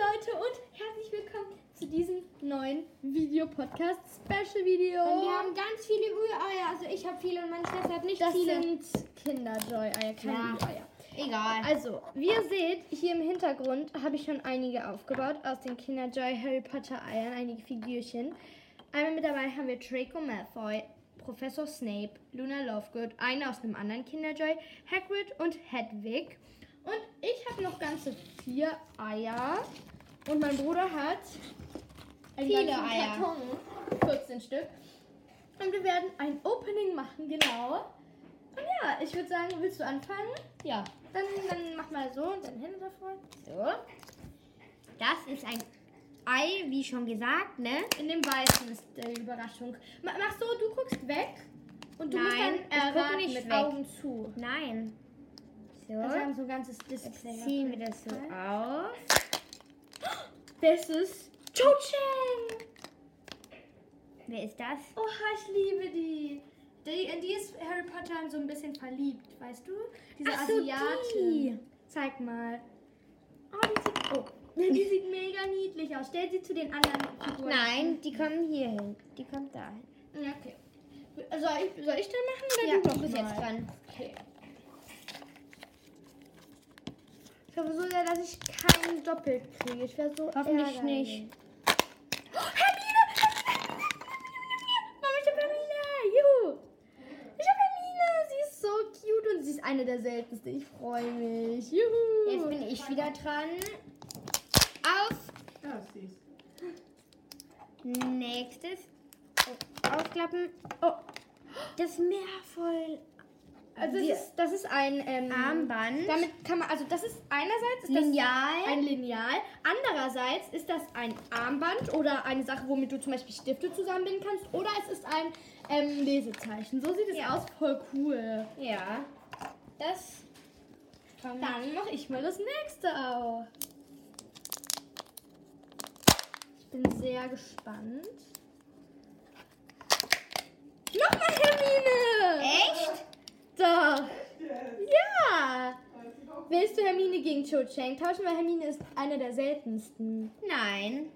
Leute und herzlich willkommen zu diesem neuen Video-Podcast Special Video. Und wir haben ganz viele Rühreier. Also ich habe viele und meine Schwester hat nicht das viele. sind Kinder-Joy-Eier, keine Ja. Rühreier. Egal. Also, wie ihr seht, hier im Hintergrund habe ich schon einige aufgebaut aus den Kinder-Joy Harry Potter Eiern, einige Figürchen. Einmal mit dabei haben wir Draco Malfoy, Professor Snape, Luna Lovegood, eine aus einem anderen Kinder-Joy, Hagrid und Hedwig. Und ich habe noch ganze vier Eier. Und mein Bruder hat einen Viele Eier. Karton, 14 Stück. Und wir werden ein Opening machen, genau. Und ja, ich würde sagen, willst du anfangen? ja. Dann, dann mach mal so und dann hin davor. So. Das ist ein Ei, wie schon gesagt, ne? In dem Weißen ist die Überraschung. Ma- Mach so, du guckst weg. Und du Nein, musst dann erraten nicht mit weg. Augen zu. Nein. So. Also wir haben so ein ganzes Display. Jetzt ziehen wir das so auf. Das ist Cho Chang. Wer ist das? Oha, ich liebe die. die. In die ist Harry Potter so ein bisschen verliebt, weißt du? Diese Ach so, Asiatin. die. Zeig mal. Oh, die sieht, oh, die sieht mega niedlich aus. Stell sie zu den anderen Figuren. Nein, die kommen hier hin. Die kommt da hin. Okay. Soll ich, soll ich dann machen oder Ja, du bist jetzt dran. Okay. Ich hoffe so sehr, dass ich keinen doppelt kriege. Ich wäre so Hoffentlich ärgerlich. nicht. Oh, Hermine! Hermine! Mama, ich hab Hermine! Juhu! Ich hab Hermine! Sie ist so cute und sie ist eine der seltensten. Ich freue mich. Juhu! Jetzt bin ich wieder dran. Auf. Ja, süß. Nächstes. Oh, aufklappen. Oh. Das Meer voll. Also das ist, das ist ein ähm, Armband. Damit kann man, also das ist einerseits ist das Lineal. ein Lineal, andererseits ist das ein Armband oder eine Sache, womit du zum Beispiel Stifte zusammenbinden kannst, oder es ist ein ähm, Lesezeichen. So sieht es Ja. aus, voll cool. Ja. Das. Dann mache ich mal das nächste auf. Ich bin sehr gespannt. Nochmal Hermine! Echt? Doch. Ja. Willst du Hermine gegen Cho Chang tauschen? Weil Hermine ist eine der seltensten. Nein.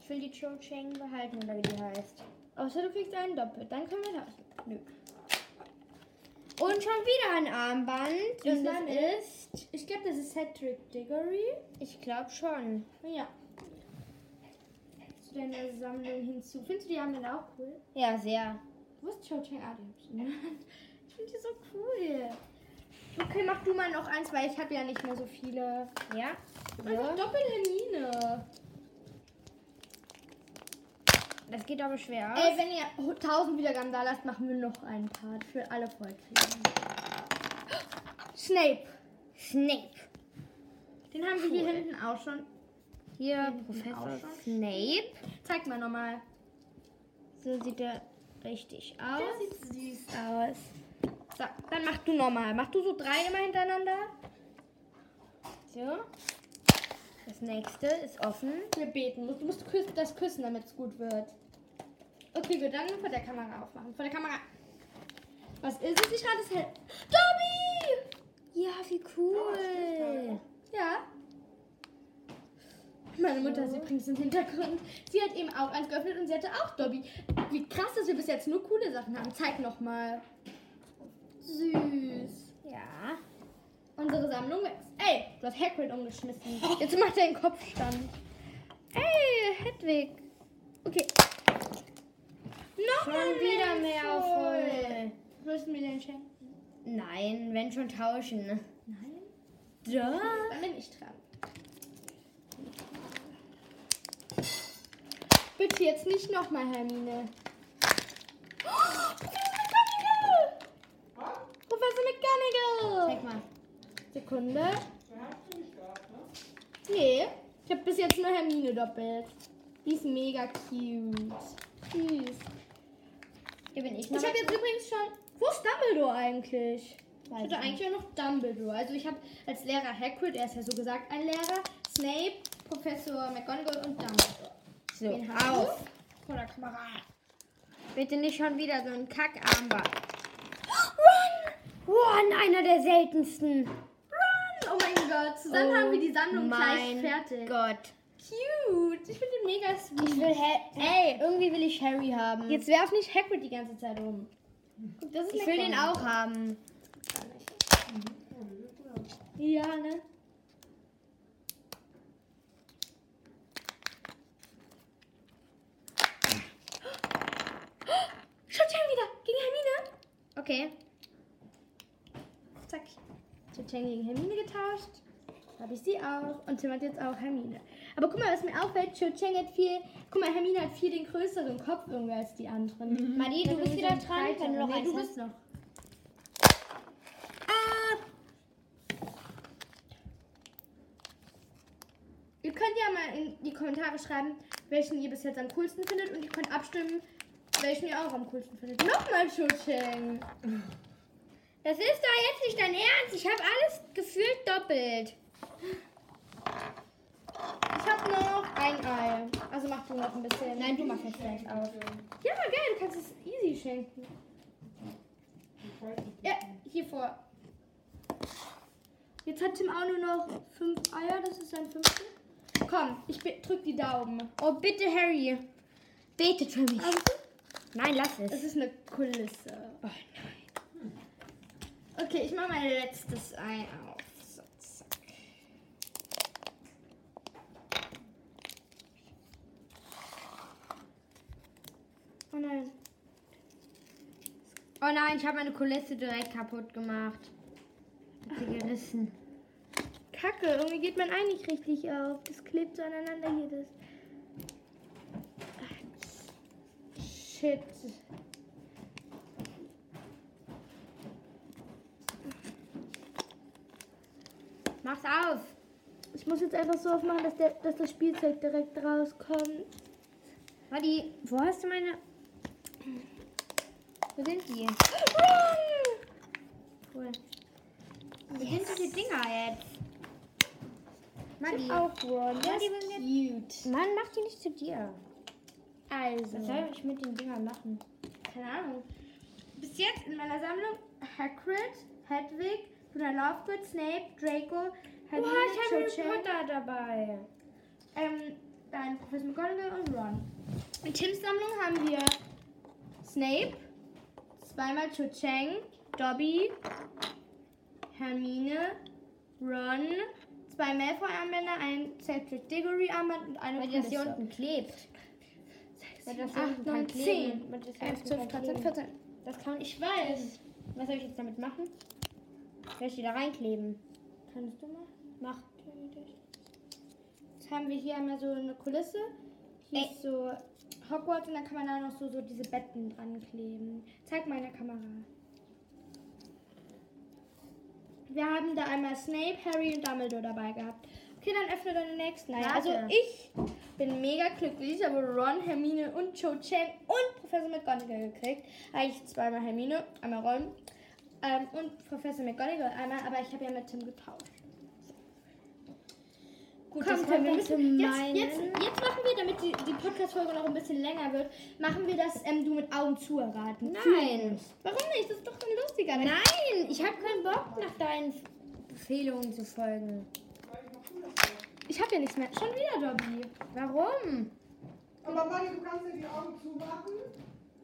Ich will die Cho Chang behalten, oder wie die heißt. Außer du kriegst einen doppelt. Dann können wir tauschen. Nö. Und schon wieder ein Armband. Und das ist. Ich glaube, das ist Cedric Diggory. Ich glaube schon. Ja. Zu deiner Sammlung hinzu. Findest du die Armbänder auch cool? Ja, sehr. Wo ist Cho Chang? Ah, die hab ich in der Hand. Ich finde die so cool. Okay, mach du mal noch eins, weil ich habe ja nicht mehr so viele. Ja. Einfach So. doppelt Hermine. Das geht aber schwer. Ey, wenn ihr 1000 Wiedergaben da lasst, machen wir noch einen Part für alle Vollkriegen. Snape. Snape. Den haben wir hier Cool. hinten auch schon. Hier Professor schon. Snape. Zeig mal nochmal. So sieht er richtig aus. sieht süß aus. So, dann mach du nochmal. Mach du so drei immer hintereinander. So. Das nächste ist offen. Wir beten. Du musst das küssen, damit es gut wird. Okay, gut, dann vor der Kamera aufmachen. Vor der Kamera. Was ist es? Ich rate es hell. Dobby! Ja, wie cool. Ja. Meine Mutter ist übrigens im Hintergrund. Sie hat eben auch eins geöffnet und sie hatte auch Dobby. Wie krass, dass wir bis jetzt nur coole Sachen haben. Zeig nochmal. Süß. Ja. Unsere Sammlung wächst. Ey, du hast Hagrid umgeschmissen. Jetzt macht er den Kopfstand. Ey, Hedwig. Okay. Nochmal Schon wieder mehr voll. Müssen wir den schenken? Nein, wenn schon tauschen. ne? Nein. Ja. Dann bin ich dran. Bitte jetzt nicht nochmal, Hermine. Oh, Professor McGonagall! Zeig mal. Sekunde. Ne? Nee, ich habe bis jetzt nur Hermine doppelt. Die ist mega cute. Süß. Hier bin ich Ich habe jetzt übrigens schon. Wo ist Dumbledore eigentlich? Ich Weiß hatte ich eigentlich ja noch Dumbledore. Also ich habe als Lehrer Hagrid, er ist ja so gesagt ein Lehrer, Snape, Professor McGonagall und Dumbledore. So, auf. Vor der Kamera. Bitte nicht schon wieder so ein Kackarmband. Run! Ron, einer der seltensten. Run! Oh mein Gott, zusammen Oh haben wir die Sammlung gleich fertig. Gott. Cute. Ich finde den mega sweet. Ich will ha Ey, irgendwie will ich Harry haben. Jetzt werf nicht Hagrid die ganze Zeit um. Guck, das ist ich will den auch haben. Ja, ne? Schaut schon wieder gegen Hermine. Okay. Zack. Cho-Chang gegen Hermine getauscht. Habe ich sie auch. Und Tim hat jetzt auch Hermine. Aber guck mal, was mir auffällt, Cho-Chang hat viel. Guck mal, Hermine hat viel den größeren Kopf irgendwie als die anderen. Madi, du Dann bist wieder so dran, wenn du noch nee, eins du bist noch. Ah! Ihr könnt ja mal in die Kommentare schreiben, welchen ihr bis jetzt am coolsten findet und ihr könnt abstimmen, welchen ihr auch am coolsten findet. Nochmal Cho-Chang. Das ist doch jetzt nicht dein Ernst. Ich habe alles gefühlt doppelt. Ich habe noch ein Ei. Also mach du noch ein bisschen. Nein, du machst jetzt gleich auf. Ja, geil, du kannst es easy schenken. Ja, hier vor. Jetzt hat Tim auch nur noch fünf Eier, das ist sein fünfte. Komm, ich drück die Daumen. Oh, bitte, Harry. Betet für mich. Also, Nein, lass es. es ist eine Kulisse. Oh nein. Okay, ich mache mein letztes Ei auf. So, zack. Oh nein. Oh nein, ich habe meine Kulisse direkt kaputt gemacht. Hat sie gerissen. Kacke, irgendwie geht mein Ei nicht richtig auf. Das klebt so aneinander hier. Das. Shit. Mach's auf. Ich muss jetzt einfach so aufmachen, dass, der, dass das Spielzeug direkt rauskommt. Wadi, wo hast du meine... Wo sind die? Cool. Wo sind diese Dinger jetzt? Madi. Auch Ron. Der Ja, die cute. Mann, mach die nicht zu dir. Also. Was soll ich mit den Dingern machen? Keine Ahnung. Bis jetzt in meiner Sammlung Hagrid, Hedwig, Luna Lovegood, Snape, Draco, Hermine, Boah, ich habe Harry Potter dabei. ähm, dann Professor McGonagall und Ron. In Tims Sammlung haben wir Snape, zweimal Cho-Chang, Dobby, Hermine, Ron, zwei Malfoy-Armbänder, ein Cedric Diggory-Armband und eine Weil das hier unten klebt. Weil das hier 8, unten kann 9, kleben. 10, Weil das hier 11, unten 12, kann 13, kleben. 14. Das kann Ich weiß. Was soll ich jetzt damit machen? Soll ich die da reinkleben? Kannst du mal? Mach. Jetzt haben wir hier einmal so eine Kulisse. Hier Ey. ist so Hogwarts und dann kann man da noch so, so diese Betten dran kleben. Zeig mal in der Kamera. Wir haben da einmal Snape, Harry und Dumbledore dabei gehabt. Okay, dann öffne deine nächsten. Warte. Also ich bin mega glücklich. Ich habe Ron, Hermine und Cho Chang und Professor McGonagall gekriegt. Eigentlich zweimal Hermine, einmal Ron ähm, und Professor McGonagall einmal, aber ich habe ja mit Tim getauscht. Gut, Komm, Tim, wir müssen, jetzt, jetzt, jetzt machen wir, damit die, die Podcast-Folge noch ein bisschen länger wird, machen wir das ähm, du mit Augen zu erraten. Nein. Warum nicht? Das ist doch dann lustiger. Nein, ich habe keinen Bock, nach deinen Befehlungen zu folgen. Ich habe ja nichts mehr. Schon wieder, Dobby. Warum? Aber Manni, du kannst ja die Augen zumachen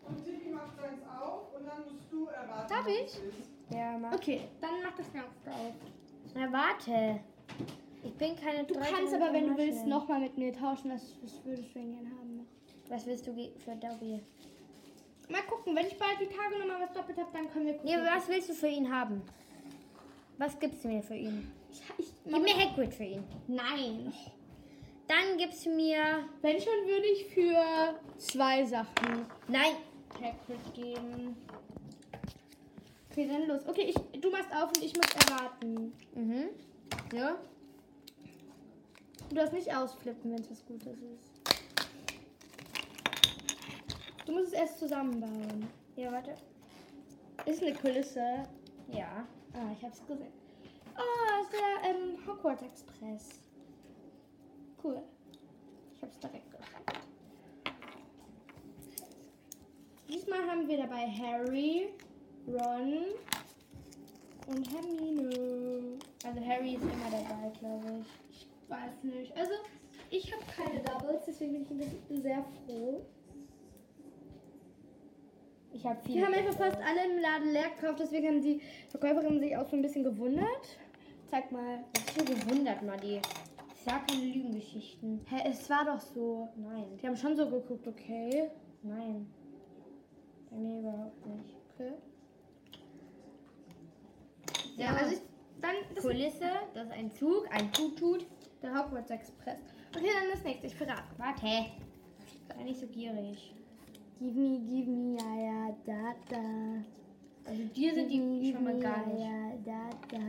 und Timmy macht seins auf und dann musst du erraten. Darf was ich? Ja, mach. Okay, dann mach das Ganze auf. Na, warte. Ich bin keine Du kannst aber, wenn du willst, nochmal mit mir tauschen. Das, das würdest du gerne haben. Noch. Was willst du ge- für Dobby? Mal gucken, wenn ich bald die Tage nochmal was doppelt habe, dann können wir gucken. Nee, was willst du für ihn haben? Was gibst du mir für ihn? Ich, ich, Gib mir Hagrid für ihn. Nein. Dann gibst du mir... Wenn schon, würde ich für zwei Sachen Nein. Hagrid geben. Okay, dann los. Okay, ich, du machst auf und ich muss erraten. Mhm. Ja? Du darfst nicht ausflippen, wenn es was Gutes ist. Du musst es erst zusammenbauen. Ja, warte. Ist eine Kulisse. Ja. Ah, ich hab's gesehen. Oh, ist der ähm, Hogwarts Express. Cool. Ich hab's direkt geschafft. Diesmal haben wir dabei Harry, Ron und Hermine. Also Harry ist immer dabei, glaube ich. Ich weiß nicht. Also ich habe keine Doubles, deswegen bin ich sehr froh. Ich habe Die viele. haben einfach fast alle im Laden leer gekauft, deswegen haben die Verkäuferinnen sich auch so ein bisschen gewundert. Zeig mal. so gewundert, Madi. Ich sag keine Lügengeschichten. Hä, es war doch so. Nein, Die haben schon so geguckt, okay. nein. Bei mir überhaupt nicht. Okay. So, Ja, also ich, dann das Kulisse, das ist ein Zug, ein Tutut. der Hogwarts Express. Okay, dann das nächste. Ich verrate. Warte. Sei nicht so gierig. Give me, give me, ja, ja, da, da. Also dir sind Give me, die give schon mal me, gar ja, nicht. ja, da, da.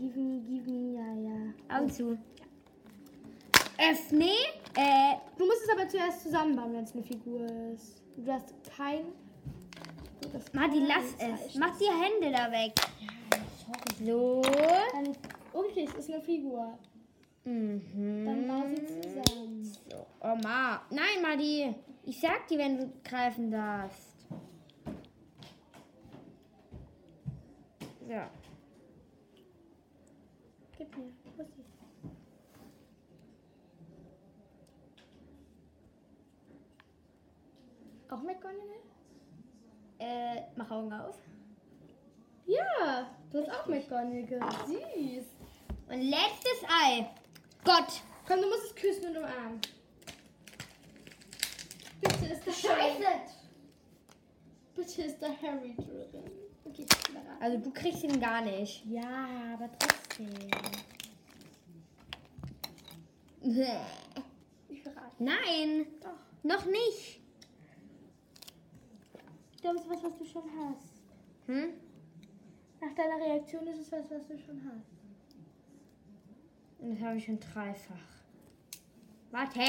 Give me, give me, ja, ja. Augen zu. Öffne. Äh, Du musst es aber zuerst zusammenbauen, wenn es eine Figur ist. Du hast kein. Kein lass es. Mach die Hände da weg. So. Dann, okay, es ist eine Figur. Mhm. Dann bau sie zusammen. So. Oh, Ma. Nein, Madi. Ich sag dir, wenn du greifen darfst. So. Gib mir. Wo ist sie? Auch McGonagall? Äh, mach Augen auf. Ja, du hast auch McGonagall. Süß. Und letztes Ei. Gott. Komm, du musst es küssen und umarmen. Bitte ist der Harry. Bitte ist der Harry drin. Okay. Also du kriegst ihn gar nicht. Ja, aber trotzdem. Ich. Nein. Doch. Noch nicht. Ich glaube, es ist was, was du schon hast. Hm? Nach deiner Reaktion ist es was, was du schon hast. Das habe ich schon dreifach. Warte.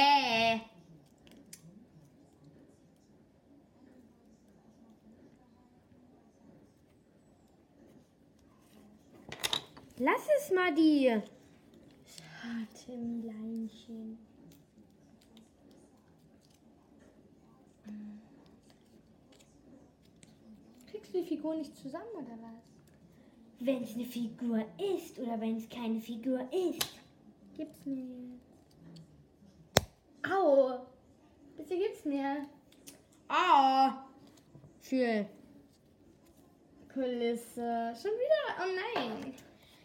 Lass es mal die. Harte Leinchen. Kriegst du die Figur nicht zusammen oder was? Wenn es eine Figur ist oder wenn es keine Figur ist. Gib's mir. Au! Bitte gib's mir. Ah. Fühl. Kulisse. Schon wieder? Oh nein.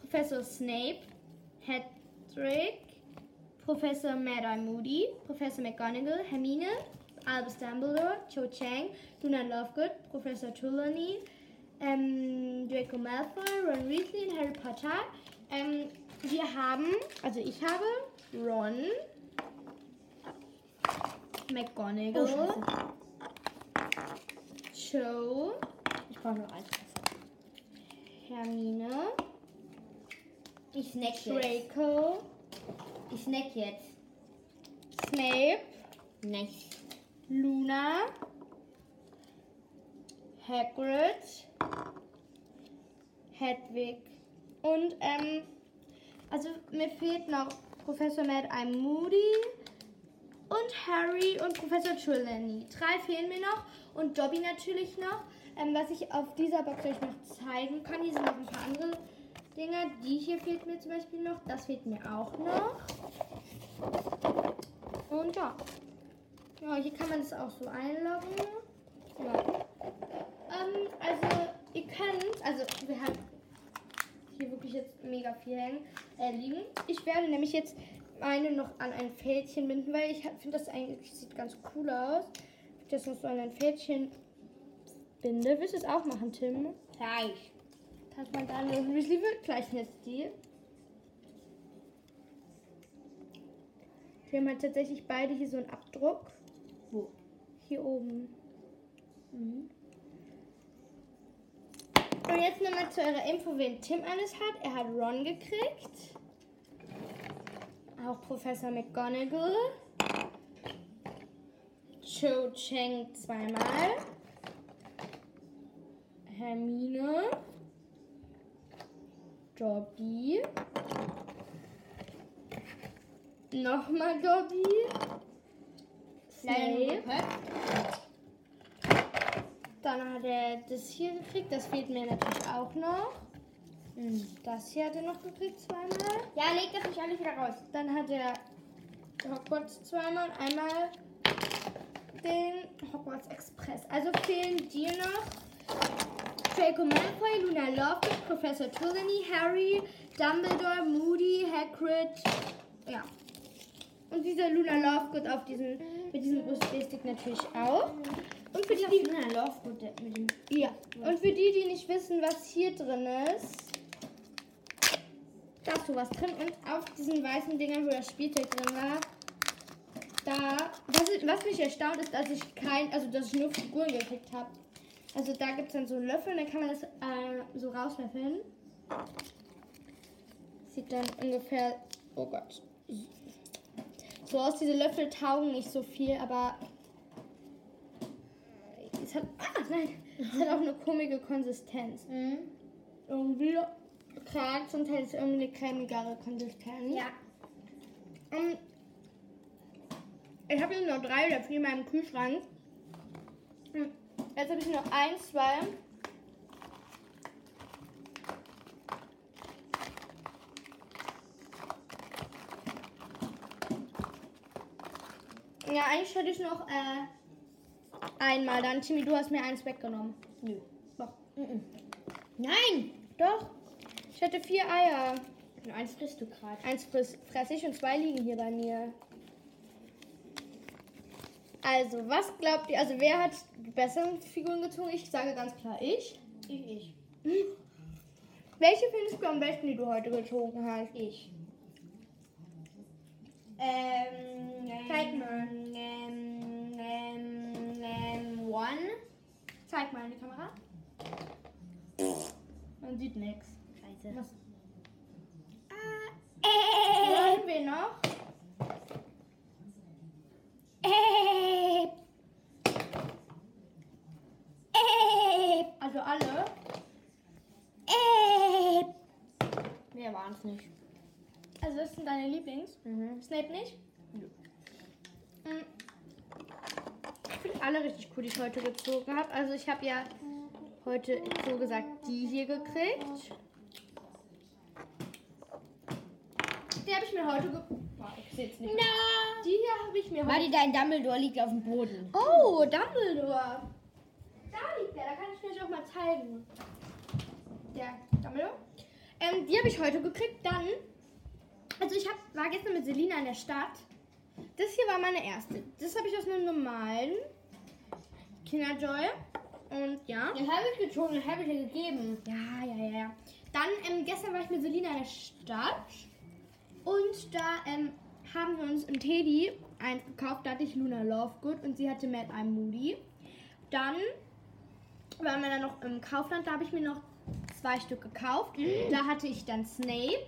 Professor Snape, Hedrick, Professor Mad-Eye Moody, Professor McGonagall, Hermine, Albus Dumbledore, Cho Chang, Luna Lovegood, Professor Trelawney, ähm, Draco Malfoy, Ron Weasley und Harry Potter. Ähm, wir haben, also ich habe Ron, McGonagall, Cho, Ich brauche noch eins. Hermine, Ich snack jetzt. Draco, Ich snack jetzt. Snape, Nice. Luna, Hagrid, Hedwig und ähm, also mir fehlt noch Professor Mad Eye Moody und Harry und Professor Trelawney. Drei fehlen mir noch und Dobby natürlich noch. Ähm, was ich auf dieser Box euch noch zeigen kann, hier sind noch ein paar andere Dinger. Die hier fehlt mir zum Beispiel noch. Das fehlt mir auch noch. Und ja. Ja, hier kann man es auch so einloggen. Ja. Ähm, also, ihr könnt, also wir haben hier wirklich jetzt mega viel hängen, äh, liegen. Ich werde nämlich jetzt meine noch an ein Fältchen binden, weil ich finde das eigentlich sieht ganz cool aus. Das noch so an ein Fältchen binde. Willst du es auch machen, Tim? Gleich. Hat man da einen Weasley wird gleich jetzt die. Wir haben halt tatsächlich beide hier so einen Abdruck. Wo? Hier oben. Mhm. Und jetzt nochmal zu eurer Info, wen Tim alles hat. Er hat Ron gekriegt. Auch Professor McGonagall. Cho Cheng zweimal. Hermine. Dobby. Nochmal Dobby. Snape. Dann hat er das hier gekriegt. Das fehlt mir natürlich auch noch. Hm, Das hier hat er noch gekriegt zweimal. Ja, leg das nicht alles wieder raus. Dann hat er Hogwarts zweimal und einmal den Hogwarts Express. Also fehlen dir noch Draco Malfoy, Luna Lovegood, Professor Trelawney, Harry, Dumbledore, Moody, Hagrid. Ja. Und dieser Luna Lovegood auf diesen, mit diesem USB-Stick natürlich auch. Und für die, die Luna Lovegood mit dem. ja. Und für die, die nicht wissen, was hier drin ist, da ist sowas drin. Und auf diesen weißen Dingern, wo das Spielzeug drin war, da, was, was mich erstaunt ist, dass ich kein, also dass ich nur Figuren gekriegt habe. Also da gibt es dann so einen Löffel und dann kann man das äh, so rauslöffeln. Sieht dann ungefähr, oh Gott, so aus. Diese Löffel taugen nicht so viel, aber es hat, ah nein, es hat auch eine komische Konsistenz. Mhm. Irgendwie gerade zum Teil ist es irgendwie eine cremigere Konsistenz. Ja. Ähm, ich habe hier noch drei oder vier in meinem Kühlschrank. Hm, Jetzt habe ich noch eins, zwei. Ja, eigentlich hätte ich noch äh, einmal. Dann, Timmy, du hast mir eins weggenommen. Nö. Doch. Nein! Doch. Ich hatte vier Eier. Nur eins frisst du gerade. Eins friss, fress ich und zwei liegen hier bei mir. Also, was glaubt ihr? Also, wer hat die besseren Figuren gezogen? Ich sage ganz klar ich. Ich, ich. Welche findest du am besten, die du heute gezogen hast? Ich. Ähm, Zeig mal. Ähm, ähm, ähm, one. Zeig mal in die Kamera. Man sieht nichts. Scheiße. Was Äh, wollen wir noch? Äh, äh, Also alle. äh. Mehr waren es nicht. Also, das sind deine Lieblings. Mhm. Snape nicht? Mm. Ich finde alle richtig cool, die ich heute gezogen habe. Also ich habe ja heute so gesagt die hier gekriegt. Die habe ich mir heute ge... Ich sehe jetzt nicht. Na. Die hier habe ich mir heute... Warte, dein Dumbledore liegt auf dem Boden. Oh, Dumbledore. Da liegt der, da kann ich mir auch mal zeigen. Der Dumbledore. Ähm, die habe ich heute gekriegt. Dann, also ich hab, war gestern mit Selina in der Stadt. Das hier war meine erste. Das habe ich aus einem normalen Kinderjoy. Und ja. Den habe ich gezogen, den habe ich dir gegeben. Ja, ja, ja, ja. Dann, ähm, gestern war ich mit Selina in der Stadt. Und da ähm, haben wir uns im Teddy eins gekauft. Da hatte ich Luna Lovegood und sie hatte Mad Eye Moody. Dann waren wir dann noch im Kaufland. Da habe ich mir noch zwei Stück gekauft. Da hatte ich dann Snape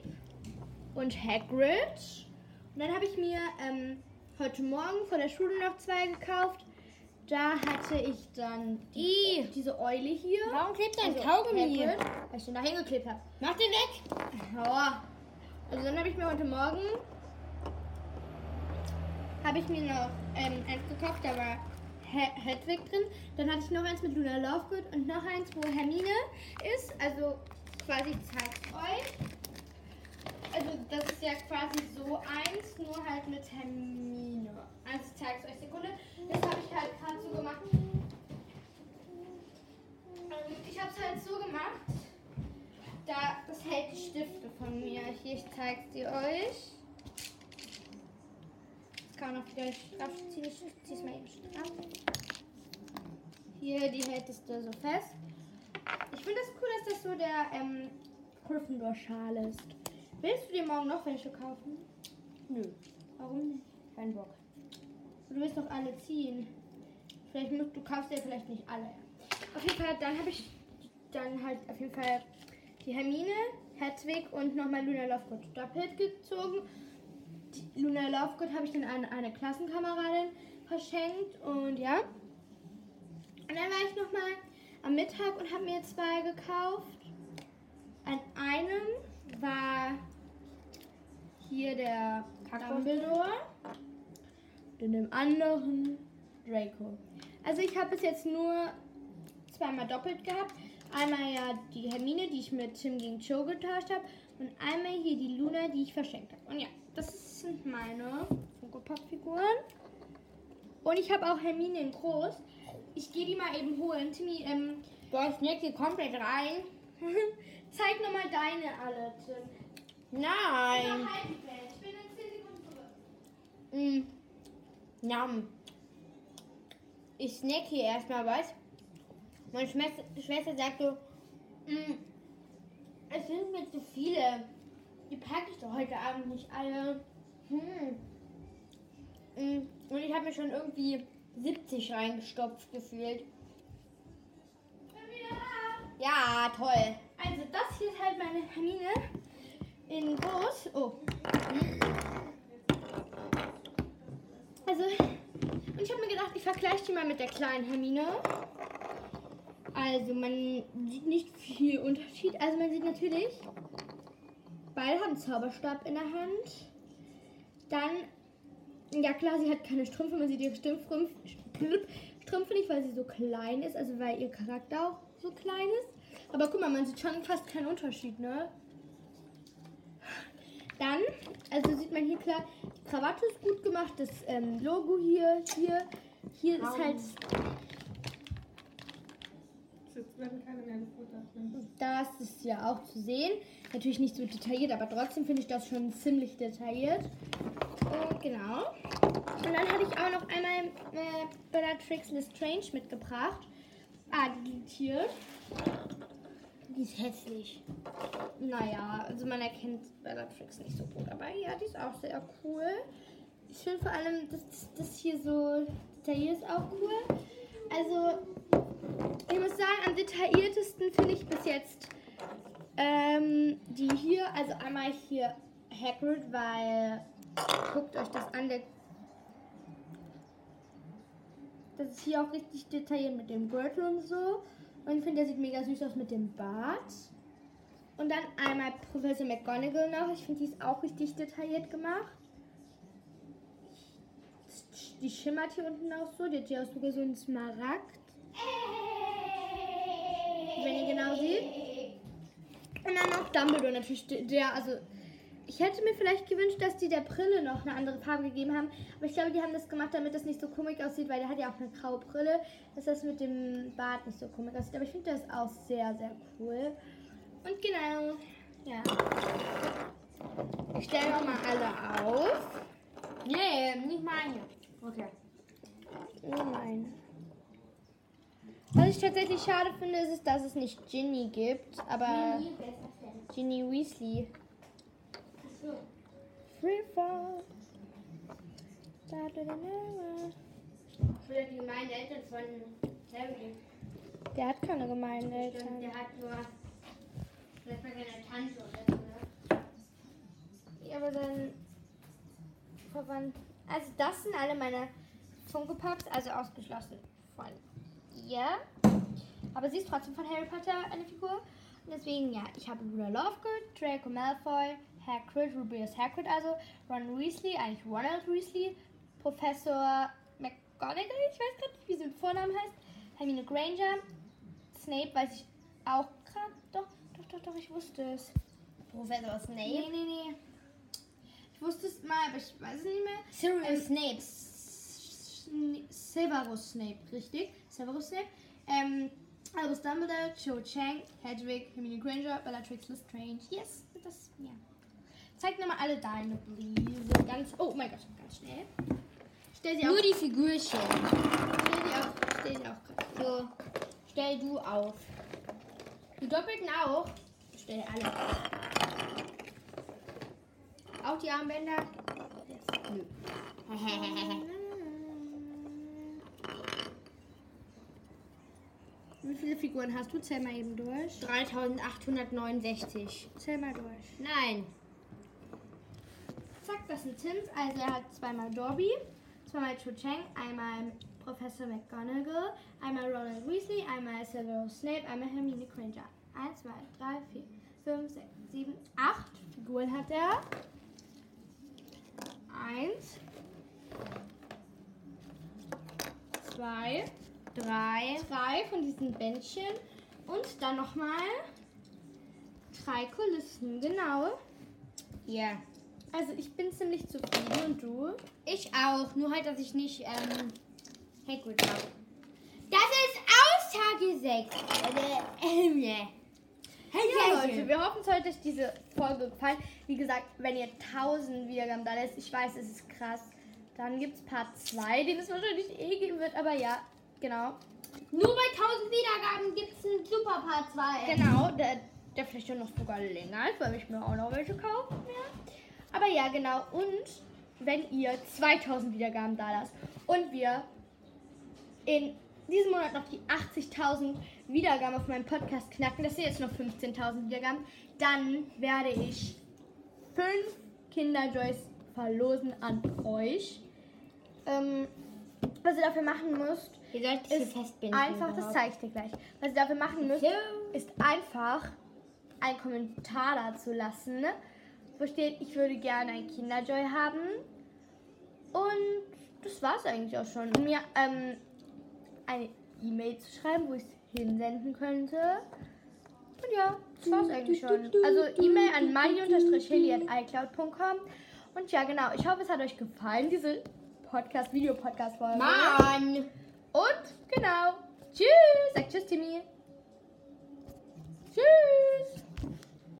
und Hagrid. Und dann habe ich mir ähm, heute Morgen vor der Schule noch zwei gekauft. Da hatte ich dann die, diese Eule hier. Warum klebt dein Also, Kaugummi hier? Weil ich den da hingeklebt habe. Mach den weg. Ja. Also dann habe ich mir heute Morgen habe ich mir noch ähm, eins gekauft, da war He- Hedwig drin. Dann hatte ich noch eins mit Luna Lovegood und noch eins, wo Hermine ist. Also quasi ich zeig's euch. Also das ist ja quasi so eins, nur halt mit Hermine. Also ich zeig's euch Sekunde. Das habe ich halt gerade so gemacht. Ähm, Ich habe es halt so gemacht. Da, das hält die Stifte von mir. Hier, ich zeige sie euch. Das kann man auch wieder straff ziehen. Ich ziehe es mal eben straff. Hier, die hält es da so fest. Ich finde das cool, dass das so der ähm, Gryffindor-Schal ist. Willst du dir morgen noch welche kaufen? Nö, Warum nicht? kein Bock. Du willst doch alle ziehen. Vielleicht musst, du kaufst ja vielleicht nicht alle. Auf jeden Fall, dann habe ich dann halt auf jeden Fall die Hermine, Hedwig und nochmal Luna Lovegood doppelt gezogen. Die Luna Lovegood habe ich dann an eine Klassenkameradin verschenkt und ja. Und dann war ich nochmal am Mittag und habe mir zwei gekauft. An einem war hier der Dumbledore und dem anderen Draco. Also ich habe bis jetzt nur zweimal doppelt gehabt. Einmal ja die Hermine, die ich mit Tim gegen Joe getauscht habe. Und einmal hier die Luna, die ich verschenkt habe. Und ja, das sind meine Funko Pop Figuren. Und ich habe auch Hermine in groß. Ich gehe die mal eben holen. Timmy, ähm, Boah, ich snack hier komplett rein. zeig nochmal deine alle, Tim. Nein. Ich bin in 10 Sekunden zurück. Mm. Nam. Ich snack hier erstmal was. Meine Schwester, Schwester sagt so, mm, es sind mir zu viele. Die packe ich doch heute Abend nicht alle. Hm. Mm, Und ich habe mir schon irgendwie 70 reingestopft gefühlt. Ja, toll. Also das hier ist halt meine Hermine in groß. Oh. Also, und ich habe mir gedacht, ich vergleiche die mal mit der kleinen Hermine. Also, man sieht nicht viel Unterschied. Also, man sieht natürlich, beide haben Zauberstab in der Hand. Dann, ja klar, sie hat keine Strümpfe. Man sieht ihre Strümpfe, Strümpfe nicht, weil sie so klein ist. Also, weil ihr Charakter auch so klein ist. Aber guck mal, man sieht schon fast keinen Unterschied, ne? Dann, also sieht man hier klar, die Krawatte ist gut gemacht, das ähm, Logo hier, hier, hier ist halt, Ne? das ist ja auch zu sehen. Natürlich nicht so detailliert, aber trotzdem finde ich das schon ziemlich detailliert. Und genau. Und dann hatte ich auch noch einmal äh, Bellatrix Lestrange mitgebracht. Ah, die liegt hier. Die ist hässlich. Naja, also man erkennt Bellatrix nicht so gut. Aber ja, die ist auch sehr cool. Ich finde vor allem, dass das hier so detailliert ist auch cool. Also, ich muss sagen, am detailliertesten finde ich bis jetzt ähm, die hier. Also einmal hier Hagrid, weil guckt euch das an. Der, das ist hier auch richtig detailliert mit dem Gürtel und so. Und ich finde, der sieht mega süß aus mit dem Bart. Und dann einmal Professor McGonagall noch. Ich finde, die ist auch richtig detailliert gemacht. Die schimmert hier unten auch so. Die hat hier auch sogar so einen Smaragd. Wenn ihr genau seht. Und dann noch Dumbledore natürlich. Der, also ich hätte mir vielleicht gewünscht, dass die der Brille noch eine andere Farbe gegeben haben. Aber ich glaube, die haben das gemacht, damit das nicht so komisch aussieht, weil der hat ja auch eine graue Brille, dass das mit dem Bart nicht so komisch aussieht. Aber ich finde das auch sehr, sehr cool. Und genau, ja. Ich stelle nochmal alle auf. Nee, nicht meine. Okay. Oh nein. Was ich tatsächlich schade finde, ist, dass es nicht Ginny gibt, aber Ginny Weasley. Free Fall. Da, da, da, da, da. Für die gemeinen Eltern von Harry. Der hat keine gemeinen Stimmt, Eltern. der hat nur vielleicht mal seine Tante oder so, ne? Ja, aber dann verwandt. Also das sind alle meine Funko Pops, also ausgeschlossen von ihr. Aber sie ist trotzdem von Harry Potter eine Figur. Und deswegen, ja, ich habe Luna Lovegood, Draco Malfoy, Hagrid, Rubius Hagrid, also Ron Weasley, eigentlich Ronald Weasley, Professor McGonagall, ich weiß gerade nicht, wie sie mit Vornamen heißt, Hermine Granger, Snape weiß ich auch gerade, doch, doch, doch, doch, ich wusste es. Professor Snape. Nee, nee, nee. Ich wusste es mal, aber ich weiß es nicht mehr. Sirius Ähm, Snape. Sn- Severus Snape, richtig. Severus Snape. Ähm, Albus Dumbledore, Cho Chang, Hedwig, Hermine Granger, Bellatrix Lestrange. Yes, das, ja. Zeig nochmal alle deine, please. Ganz, oh mein Gott, ganz schnell. Stell sie Nur auf. die Figürchen. Stell sie auf. Stell sie auf. So, stell du auf. Die Doppelten auch. Stell alle auf. Auch die Armbänder. Yes. Nö. Wie viele Figuren hast du? Zähl mal eben durch. 3869. Zähl mal durch. Nein. Zack, das sind Tims. Also er hat zweimal Dobby, zweimal Cho Chang, einmal Professor McGonagall, einmal Ronald Weasley, einmal Severus Snape, einmal Hermine Granger. 1, 2, 3, 4, 5, 6, 7, 8 Figuren hat er. 1, 2, Drei. drei von diesen Bändchen und dann nochmal drei Kulissen, genau. Ja. Also ich bin ziemlich zufrieden und du? Ich auch. Nur halt, dass ich nicht ähm, Hagrid habe. Das ist Aussage 6. Äh, ähm, ne. Ja, Leute, wir hoffen, es hat euch diese Folge gefallen. Wie gesagt, wenn ihr 1000 Wiedergaben da lässt, ich weiß, es ist krass, dann gibt es Part 2, den es wahrscheinlich eh geben wird, aber ja, genau. Nur bei 1000 Wiedergaben gibt es einen Super Part 2. Genau, der, der vielleicht noch sogar länger ist, weil ich mir auch noch welche kaufen werde. Aber ja, genau. Und wenn ihr 2000 Wiedergaben da lasst und wir in diesem Monat noch die 80.000 Wiedergaben auf meinem Podcast knacken, das sind jetzt noch 15.000 Wiedergaben, dann werde ich fünf Kinderjoys verlosen an euch. Ähm, was ihr dafür machen müsst, Ihr sollt es ist festbinden. einfach, das überhaupt. zeige ich dir gleich. Was ihr dafür machen müsst, ist einfach einen Kommentar dazu lassen, wo steht, ich würde gerne ein Kinderjoy haben. Und das war's eigentlich auch schon. Um mir ähm, eine E-Mail zu schreiben, wo ich es hinsenden könnte. Und ja, das war's eigentlich schon. Also E-Mail an mali-hilly.icloud.com. Und ja, genau. Ich hoffe, es hat euch gefallen, diese Podcast, Video-Podcast-Folge. Mann. Und genau. Tschüss. Sag Tschüss, Timmy. Tschüss.